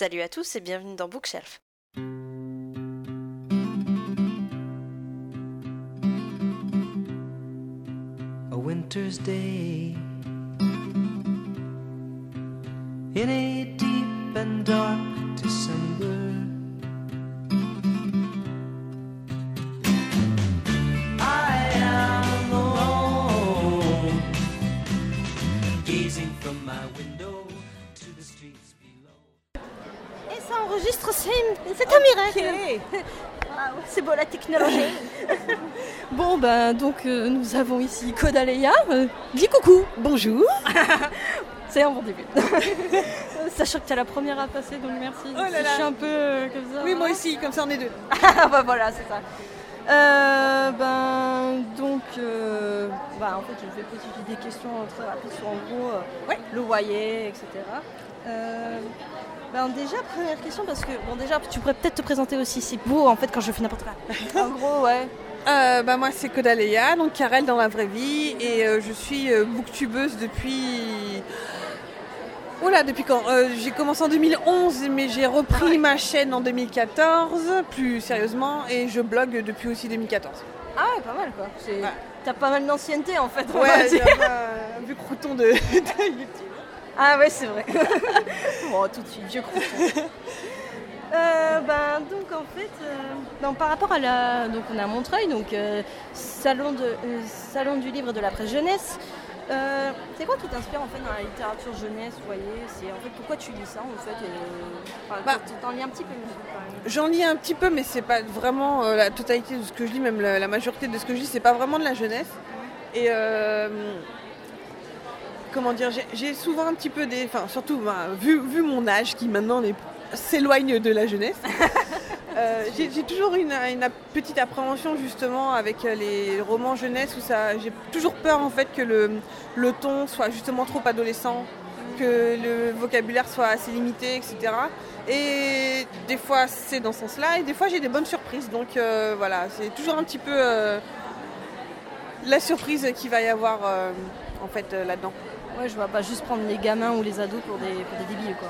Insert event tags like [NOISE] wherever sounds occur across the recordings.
Salut à tous et bienvenue dans Bookshelf. Enregistre, c'est un miracle. Ah c'est beau la technologie. [LAUGHS] bon ben donc euh, nous avons ici Kodaleya. Euh, dis coucou. Bonjour. [LAUGHS] c'est un bon début. [LAUGHS] Sachant que tu es la première à passer donc merci. Oh là là. Je suis un peu euh, comme ça. Oui, moi aussi, comme ça on est deux. Ah bah voilà, c'est ça. Euh, ben donc euh, bah, en fait je vais poser des questions très rapides sur en gros euh, Ouais. le loyer, etc. Ben déjà première question parce que bon déjà tu pourrais peut-être te présenter aussi, c'est beau en fait quand je fais n'importe quoi. [LAUGHS] en gros ouais. Euh, bah, moi c'est Kodaleya, donc Karel dans la vraie vie, et euh, je suis euh, booktubeuse depuis. Oula, depuis quand Euh, J'ai commencé en 2011, mais j'ai repris ma chaîne en 2014, plus sérieusement, et je blogue depuis aussi 2014. Ah ouais pas mal quoi. Ouais. T'as pas mal d'ancienneté en fait. on va Ouais, dire. un peu un vieux crouton de, [LAUGHS] de YouTube. Ah ouais, c'est vrai. [LAUGHS] bon, tout de suite, vieux crouton. [LAUGHS] Euh, ben, donc en fait, euh, par rapport à la, donc on à Montreuil, donc euh, salon de salon du livre de la presse jeunesse. C'est quoi qui t'inspire en fait dans la littérature jeunesse, vous voyez? C'est en fait pourquoi tu lis ça en fait enfin, Bah, T'en lis un petit peu mais quand même. J'en lis un petit peu, mais c'est pas vraiment la totalité de ce que je lis, même la, la majorité de ce que je lis, c'est pas vraiment de la jeunesse. Et comment dire, j'ai- souvent un petit peu des. Enfin, surtout, ben, vu, vu mon âge qui maintenant s'éloigne de la jeunesse, [LAUGHS] euh, j'ai toujours une, petite appréhension justement avec euh, les romans jeunesse où ça. J'ai toujours peur en fait que le, le ton soit justement trop adolescent, que le vocabulaire soit assez limité, etc. Et des fois c'est dans ce sens-là, et des fois j'ai des bonnes surprises. Donc euh, voilà, c'est toujours un petit peu la surprise qu'il va y avoir en fait là-dedans. Ouais, je vois pas juste prendre les gamins ou les ados pour des, pour des débiles quoi.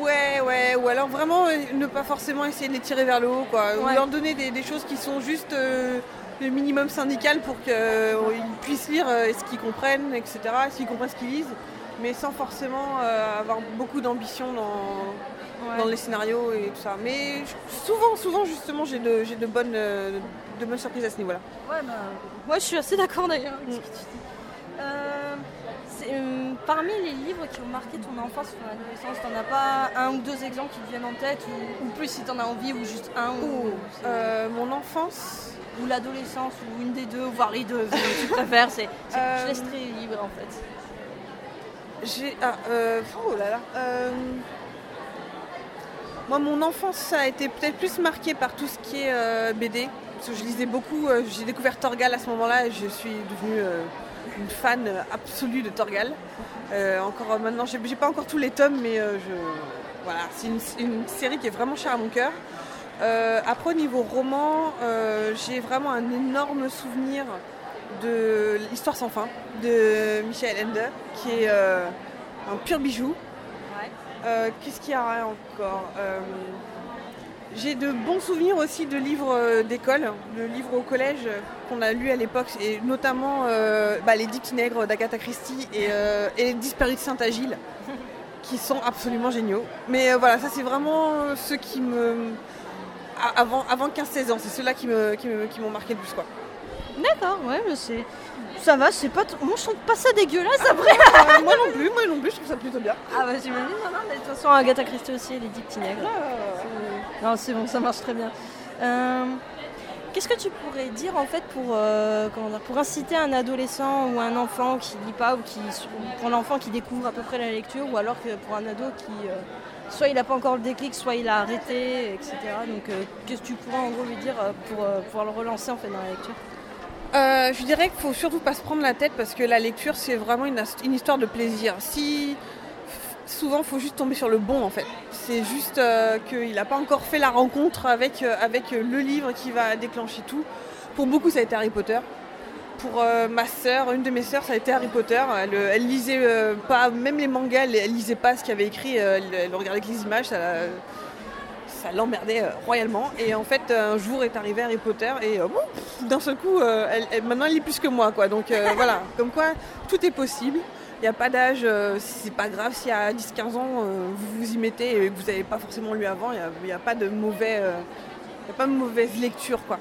Ouais, ouais, ou alors vraiment euh, ne pas forcément essayer de les tirer vers le haut, quoi. Ou Ouais. leur donner des, des choses qui sont juste euh, le minimum syndical pour qu'ils puissent lire euh, ce qu'ils comprennent, etc., s'ils comprennent ce qu'ils lisent, mais sans forcément euh, avoir beaucoup d'ambition dans, Ouais. dans les scénarios et tout ça. Mais souvent, souvent justement, j'ai de, j'ai de, bonnes, euh, de bonnes surprises à ce niveau-là. Ouais, bah, moi je suis assez d'accord d'ailleurs avec ce que tu dis. Parmi les livres qui ont marqué ton enfance ou ton adolescence, t'en as pas un ou deux exemples qui te viennent en tête ou, ou plus si t'en as envie ou juste un ou, c'est- Euh, mon enfance, ou l'adolescence ou une des deux, voire les deux, si tu préfères. C'est, Euh, Je laisse très libre en fait. J'ai. Ah, euh, oh là là. euh, moi, mon enfance, ça a été peut-être plus marqué par tout ce qui est euh, BD. Parce que je lisais beaucoup. j'ai découvert Torgal à ce moment-là et je suis devenue une fan absolue de Torgal. Euh, encore euh, maintenant, j'ai j'ai pas encore tous les tomes, mais euh, je. Voilà, c'est une, une série qui est vraiment chère à mon cœur. Euh, après, au niveau roman, euh, j'ai vraiment un énorme souvenir de l'histoire sans fin de Michael Ende, qui est euh, un pur bijou. Ouais. Euh, Qu'est-ce qu'il y a encore Euh, J'ai de bons souvenirs aussi de livres euh, d'école, de livres au collège euh, qu'on a lus à l'époque, et notamment euh, bah, Les Dix Petits Nègres d'Agatha Christie et, euh, et Les Disparus de Saint-Agile, [LAUGHS] qui sont absolument géniaux. Mais euh, voilà, ça c'est vraiment euh, ceux qui me... Avant, avant 15-16 ans, c'est ceux-là qui me- qui m'ont marqué le plus. Quoi. D'accord, ouais, mais c'est. Ça va, c'est pas. t- Moi je trouve pas ça dégueulasse après. Euh, moi non plus, moi non plus, je trouve ça plutôt bien. Ah bah j'imagine, non, non, mais de toute façon Agatha Christie aussi, elle est dix petits nègres. Non, c'est bon, ça marche très bien. Euh, Qu'est-ce que tu pourrais dire en fait pour, euh, dire, pour inciter un adolescent ou un enfant qui lit pas ou qui ou pour l'enfant qui découvre à peu près la lecture ou alors que pour un ado qui euh, soit il n'a pas encore le déclic, soit il a arrêté, etc. Donc euh, qu'est-ce que tu pourrais en gros lui dire pour pouvoir le relancer en fait dans la lecture? Je dirais qu'il faut surtout pas se prendre la tête parce que la lecture c'est vraiment une, une histoire de plaisir. Si souvent faut juste tomber sur le bon en fait. C'est juste euh, qu'il n'a pas encore fait la rencontre avec, euh, euh, le livre qui va déclencher tout. Pour beaucoup ça a été Harry Potter. pour ma sœur, une de mes sœurs, ça a été Harry Potter. Elle, elle lisait pas, même les mangas, elle, elle lisait pas ce qu'il avait écrit. Elle, regardait que les images, ça l'emmerdait euh, royalement. Et en fait, un jour est arrivé Harry Potter et euh, bon, d'un seul coup, euh, elle, elle- maintenant elle lit plus que moi, quoi. Donc euh, voilà, [LAUGHS] comme quoi tout est possible. Il n'y a pas d'âge, euh, c'est pas grave si à 10-15 ans euh, vous vous y mettez et que vous n'avez pas forcément lu avant, il n'y a, pas de mauvais, euh, il y a pas de mauvaise lecture quoi.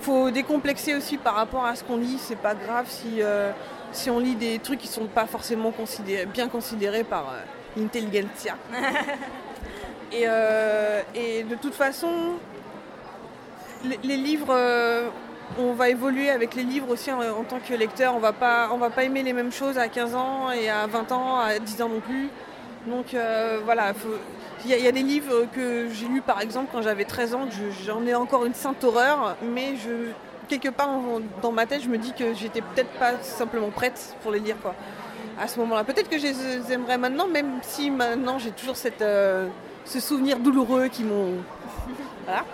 Faut décomplexer aussi par rapport à ce qu'on lit, c'est pas grave si, euh, si on lit des trucs qui sont pas forcément considérés, bien considérés par euh, l'intelligentsia. [LAUGHS] et, euh, et de toute façon, les, livres, euh, on va évoluer avec les livres aussi en, en tant que lecteur. On va pas, on va pas aimer les mêmes choses à 15 ans et à 20 ans, à 10 ans non plus. Donc euh, voilà, il y, a- des livres que j'ai lus par exemple quand j'avais 13 ans, j'en ai encore une sainte horreur, mais quelque part dans ma tête, je me dis que j'étais peut-être pas simplement prête pour les lire quoi, à ce moment-là. Peut-être que je les aimerais maintenant, même si maintenant j'ai toujours cette, ce souvenir douloureux qui m'ont. Voilà.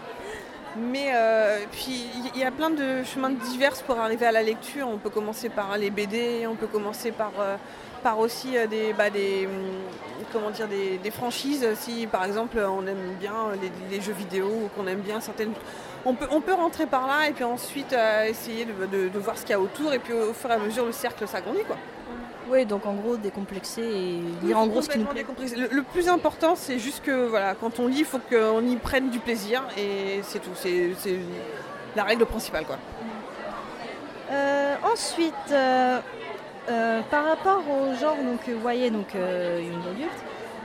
Mais euh, puis il y a plein de chemins divers pour arriver à la lecture. On peut commencer par les BD, on peut commencer par, euh, par aussi euh, des, bah, des, hum, comment dire, des, des franchises. Si par exemple on aime bien les, jeux vidéo ou qu'on aime bien certaines. On peut, on peut rentrer par là et puis ensuite essayer de, de- de voir ce qu'il y a autour et puis au fur et à mesure le cercle s'agrandit quoi. Oui, donc en gros, décomplexer et lire en gros ce qui nous plaît. Le, le plus important, c'est juste que voilà, quand on lit, il faut qu'on y prenne du plaisir et c'est tout. C'est c'est la règle principale. Quoi. Euh, ensuite, euh, euh, par rapport au genre donc voyez donc euh, young adulte,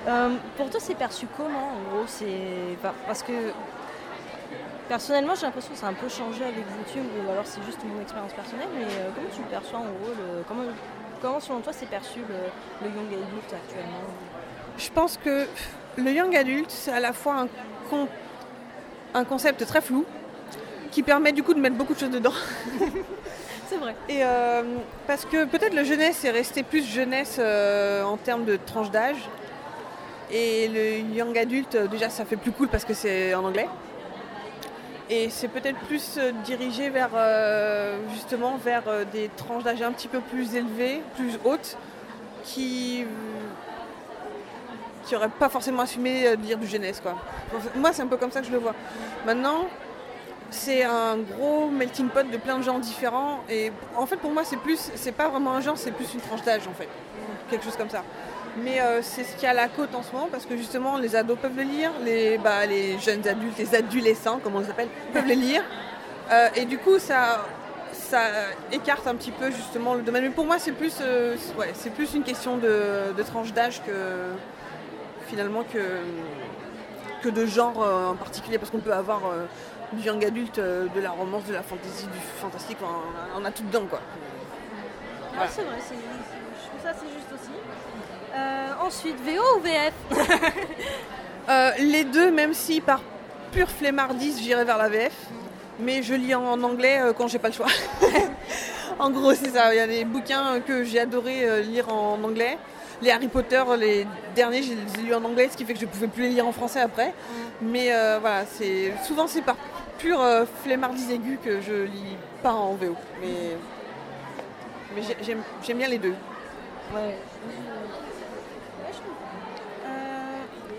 euh, pour toi c'est perçu comment en gros? C'est parce que personnellement j'ai l'impression que ça a un peu changé avec YouTube ou alors c'est juste mon expérience personnelle mais euh, comment tu le perçois en gros le, comment comment selon toi c'est perçu le, le young adulte actuellement? Je pense que le young adulte, c'est à la fois un, con- un concept très flou qui permet du coup de mettre beaucoup de choses dedans. [LAUGHS] C'est vrai. Et euh, parce que peut-être le jeunesse est resté plus jeunesse euh, en termes de tranche d'âge. Et le young adulte, euh, déjà, ça fait plus cool parce que c'est en anglais. Et c'est peut-être plus euh, dirigé vers euh, justement vers euh, des tranches d'âge un petit peu plus élevées, plus hautes, qui qui n'auraient pas forcément assumé de lire du jeunesse. Quoi. Moi, c'est un peu comme ça que je le vois. Maintenant, c'est un gros melting pot de plein de gens différents. Et en fait, pour moi, c'est plus, c'est pas vraiment un genre, c'est plus une tranche d'âge en fait, quelque chose comme ça. Mais euh, c'est ce qu'il y a à la côte en ce moment parce que justement, les ados peuvent le lire, les, bah, les jeunes adultes, les adolescents, comme on les appelle, [LAUGHS] peuvent le lire. Euh, et du coup, ça, ça écarte un petit peu justement le domaine. Mais pour moi, c'est plus, euh, ouais, c'est plus une question de, de tranche d'âge que finalement que, que de genre en particulier parce qu'on peut avoir du young adulte, de la romance, de la fantasy, du fantastique, on, a, on a tout dedans quoi. Ouais, c'est vrai, je trouve ça c'est juste ensuite, VO ou VF [LAUGHS] Euh, les deux, même si par pure flemmardise, j'irai vers la VF. Mais je lis en anglais euh, quand j'ai pas le choix. [LAUGHS] en gros, c'est ça. Il y a des bouquins que j'ai adoré euh, lire en anglais. Les Harry Potter, les derniers, je les ai lus en anglais, ce qui fait que je pouvais plus les lire en français après. Mais euh, voilà, c'est souvent c'est par pure euh, flemmardise aiguë que je lis pas en VO. Mais, mais j'ai- j'aime j'aime bien les deux. Ouais.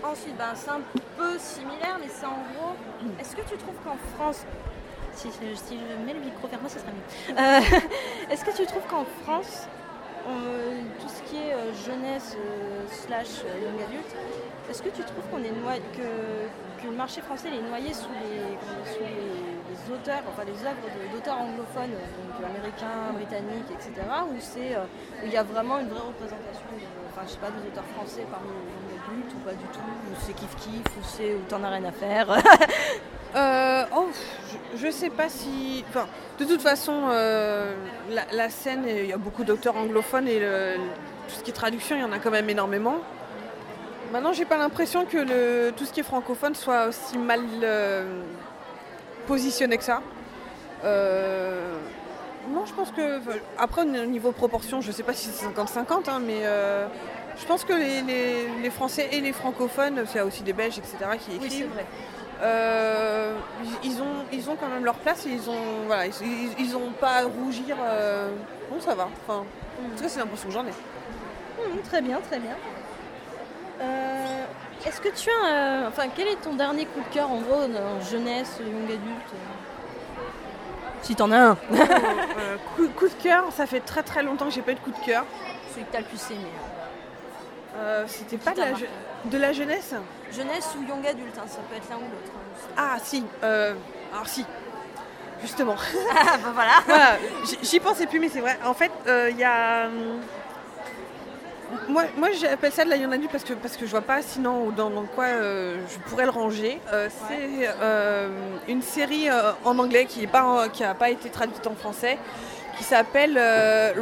Euh, ensuite, ben, c'est un peu similaire, mais c'est en gros. Est-ce que tu trouves qu'en France. Si, si je- mets le micro vers moi, ce serait mieux. Euh, [LAUGHS] Est-ce que tu trouves qu'en France, on- tout ce qui est euh, jeunesse euh, slash euh, young adulte, est-ce que tu trouves qu'on est noyé, que, que le marché français est noyé sous les, sous les, auteurs, enfin les œuvres d'auteurs anglophones, euh, donc américains, britanniques, etc. Ou c'est euh, il y a vraiment une vraie représentation, de, enfin je sais pas, des auteurs français parmi les ou pas du tout, ou c'est kiff kiff, ou c'est où t'en as rien à faire. [LAUGHS] Euh, oh, je, sais pas si. Enfin, de toute façon, euh, la, scène, il y a beaucoup d'auteurs anglophones et tout ce qui est traduction, il y en a quand même énormément. Maintenant, j'ai pas l'impression que le, tout ce qui est francophone soit aussi mal euh, positionné que ça. Non, je pense que. Après, au niveau proportion, je sais pas si c'est 50-50, hein, mais je pense que les, les- les Français et les francophones, il y a aussi des Belges, etc., qui oui, c'est écrivent. vrai. euh, ils, ont, ils ont quand même leur place et ils ont, voilà, ils, ils- ont pas à rougir. euh, bon, ça va. Enfin, en tout cas, c'est l'impression que j'en ai. Hum, très bien, très bien. Euh, Est-ce que tu as. euh, enfin, quel est ton dernier coup de cœur en gros, en jeunesse, young adulte? Si t'en as un Euh, coup, coup de cœur, ça fait très très longtemps que j'ai pas eu de coup de cœur. Celui que t'as le plus aimé. Euh, C'était pas de la, je- de la jeunesse Jeunesse ou young adulte, hein, ça peut être l'un ou l'autre. hein, Ah si, euh, alors si, justement. [LAUGHS] Ah bah voilà [LAUGHS] voilà, j'y pensais plus, mais c'est vrai. En fait, euh, il y a. hum, Moi, moi j'appelle ça de la young adulte parce que, parce que je vois pas sinon dans, dans quoi euh, je pourrais le ranger. C'est une série en anglais qui n'a pas, qui a pas été traduite en français qui s'appelle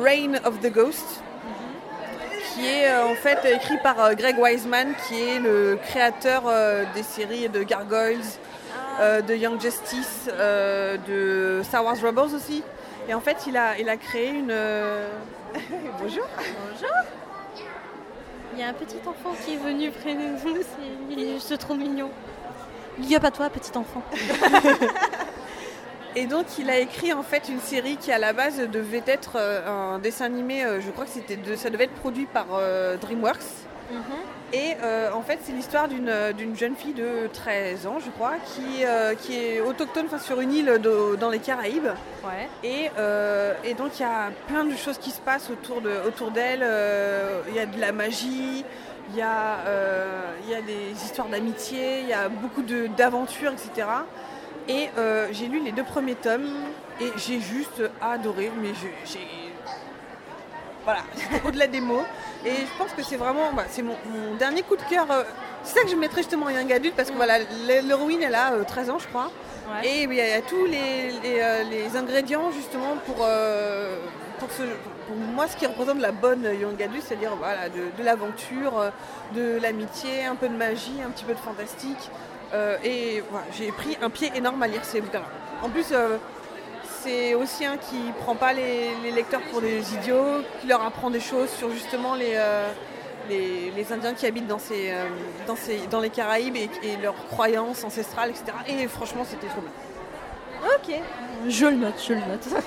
Reign of the Ghost qui est euh, en fait écrit par euh, Greg Wiseman qui est le créateur euh, des séries de Gargoyles, euh, de Young Justice, euh, de Star Wars Rebels aussi. Et en fait, il a, il a créé une. euh, [LAUGHS] Bonjour. Bonjour Il y a un petit enfant qui est venu près de nous, c'est il est juste trop mignon. Big up à toi, petit enfant. [LAUGHS] Et donc, il a écrit en fait une série qui à la base devait être euh, un dessin animé. euh, je crois que c'était de- ça devait être produit par euh, DreamWorks. Et euh, en fait, c'est l'histoire d'une jeune fille de 13 ans, je crois, qui, euh, qui est autochtone enfin, sur une île de- dans les Caraïbes. Ouais. Et, euh, et donc il y a plein de choses qui se passent autour de autour d'elle. Il y a de la magie, il y, a, il y a des histoires d'amitié, il y a beaucoup d'aventures, etc. Et euh, j'ai lu les deux premiers tomes et j'ai juste adoré. Mais j'ai voilà, c'était [LAUGHS] au-delà des mots. Et je pense que c'est vraiment, bah, c'est mon, mon dernier coup de cœur. euh, C'est ça que je mettrais justement en young parce que voilà, l'héroïne elle a euh, 13 ans je crois. Ouais. Et il y a tous les, les, euh, les ingrédients justement pour, euh, pour, ce, pour moi ce qui représente la bonne young c'est-à-dire voilà, de, de l'aventure, euh, de l'amitié, un peu de magie, un petit peu de fantastique. Euh, et voilà, j'ai pris un pied énorme à lire ces bouquins-là. En plus, euh, c'est aussi un qui prend pas les, les lecteurs pour des idiots, qui leur apprend des choses sur justement les, euh, les, les Indiens qui habitent dans, ces, dans, ces, dans les Caraïbes et, et leurs croyances ancestrales, etc. Et franchement, c'était trop bien. Ok, je le note, je le note. [LAUGHS]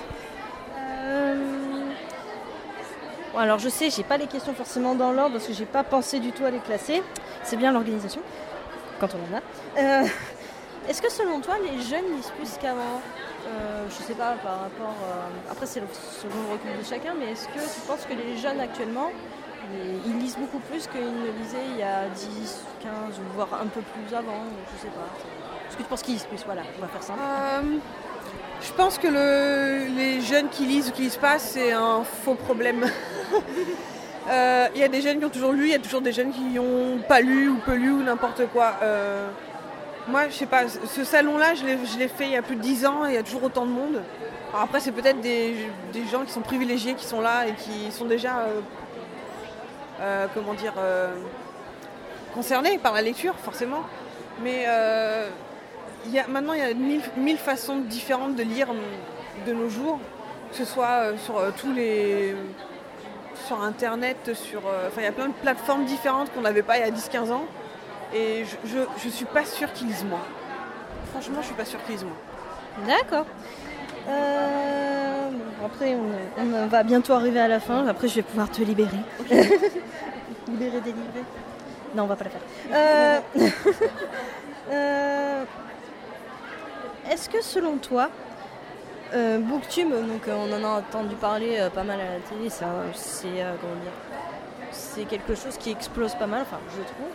Bon, alors je sais, j'ai pas les questions forcément dans l'ordre parce que j'ai pas pensé du tout à les classer. C'est bien l'organisation, quand on en a. Euh, Est-ce que selon toi, les jeunes lisent plus qu'avant? Euh, Je sais pas, par rapport. euh, après, c'est selon le recul de chacun, mais est-ce que tu penses que les jeunes actuellement, ils, lisent beaucoup plus qu'ils ne lisaient il y a 10, 15 ou voire un peu plus avant Je sais pas. Est-ce que tu penses qu'ils lisent plus? Voilà, on va faire simple. Euh, je pense que le- les jeunes qui lisent ou qui lisent pas, c'est un faux problème. [LAUGHS] Euh, Il y a des jeunes qui ont toujours lu, il y a toujours des jeunes qui n'ont pas lu ou peu lu ou n'importe quoi. Euh, moi, je sais pas, ce salon-là, je l'ai- fait il y a plus de 10 ans et il y a toujours autant de monde. Alors après, c'est peut-être des, gens qui sont privilégiés qui sont là et qui sont déjà, euh, comment dire, concernés par la lecture, forcément. Mais maintenant, il y a mille, mille façons différentes de lire de nos jours, que ce soit sur tous les. Sur Internet, sur. euh, Enfin, il y a plein de plateformes différentes qu'on n'avait pas il y a 10-15 ans. Et je, je, je suis pas sûre qu'ils lisent moins. Franchement, je suis pas sûre qu'ils lisent moins. D'accord. Euh, bon, après, on, on va bientôt arriver à la fin. Après, je vais pouvoir te libérer. [LAUGHS] libérer, délivrer. Non, on va pas la faire. Euh, [LAUGHS] euh, Est-ce que selon toi, euh, Booktube, donc euh, on en a entendu parler euh, pas mal à la télé, c'est comment dire, c'est quelque chose qui explose pas mal, enfin je trouve.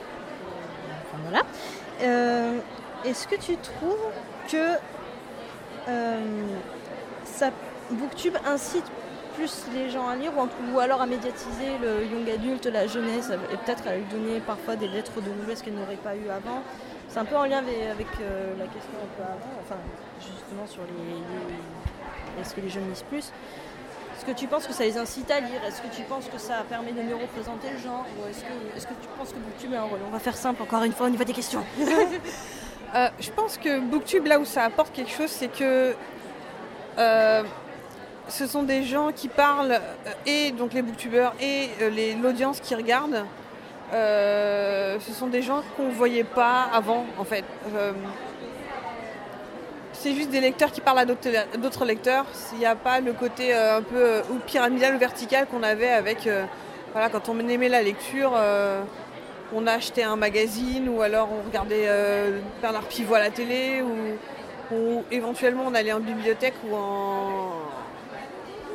Voilà. Est-ce que tu trouves que ça, Booktube incite plus les gens à lire ou, ou alors à médiatiser le young adulte, la jeunesse et peut-être à lui donner parfois des lettres de noblesse qu'elle n'aurait pas eu avant? C'est un peu en lien avec, avec, euh, la question un peu avant, enfin justement sur les, est-ce que les jeunes lisent plus? Est-ce que tu penses que ça les incite à lire? Est-ce que tu penses que ça permet de mieux représenter le genre? Ou est-ce que, tu penses que Booktube a un rôle? On va faire simple encore une fois au niveau des questions. [LAUGHS] Euh, je pense que Booktube, là où ça apporte quelque chose, c'est que euh, ce sont des gens qui parlent, euh, et donc les booktubeurs, et euh, l'audience qui regarde. Euh, ce sont des gens qu'on ne voyait pas avant, en fait. Euh, c'est juste des lecteurs qui parlent à d'autres lecteurs. Il n'y a pas le côté euh, un peu pyramidal ou vertical qu'on avait avec voilà, quand on aimait la lecture, on achetait un magazine ou alors on regardait Bernard Pivot à la télé ou, éventuellement on allait en bibliothèque ou en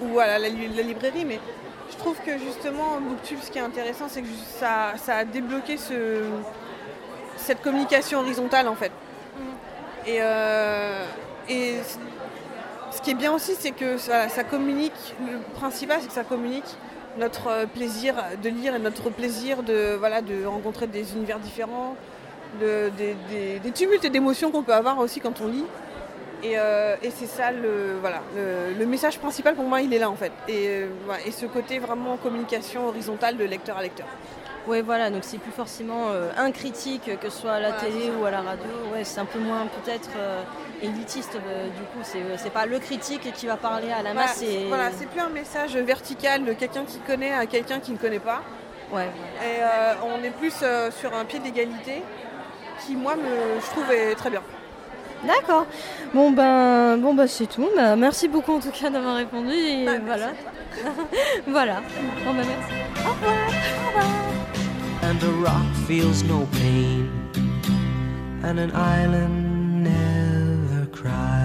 ou à la, la librairie. Mais je trouve que justement Booktube, ce qui est intéressant, c'est que ça, ça a débloqué ce, cette communication horizontale en fait. Et, euh, et c- ce qui est bien aussi, c'est que ça communique. Le principal, c'est que ça communique notre euh, plaisir de lire et notre plaisir de, voilà, de rencontrer des univers différents, de- des, des- des tumultes et d'émotions qu'on peut avoir aussi quand on lit. Et, euh, et c'est ça le, voilà, le, le message principal pour moi, il est là en fait. Et, euh, et ce côté vraiment communication horizontale de lecteur à lecteur. Ouais, voilà, donc c'est plus forcément euh, un critique, que ce soit à la Voilà, télé ou à la radio. Ouais, c'est un peu moins peut-être euh, élitiste euh, du coup. C'est, c'est pas le critique qui va parler à la Voilà, masse. c'est... voilà, c'est plus un message vertical de quelqu'un qui connaît à quelqu'un qui ne connaît pas. Ouais, Et on est plus sur un pied d'égalité qui, moi, me, je trouve est très bien. D'accord. Bon ben, bon ben c'est tout. Bah, merci beaucoup en tout cas d'avoir répondu. Et Bah, voilà. [LAUGHS] voilà. Bon ben merci. and a rock feels no pain, and an island never cries.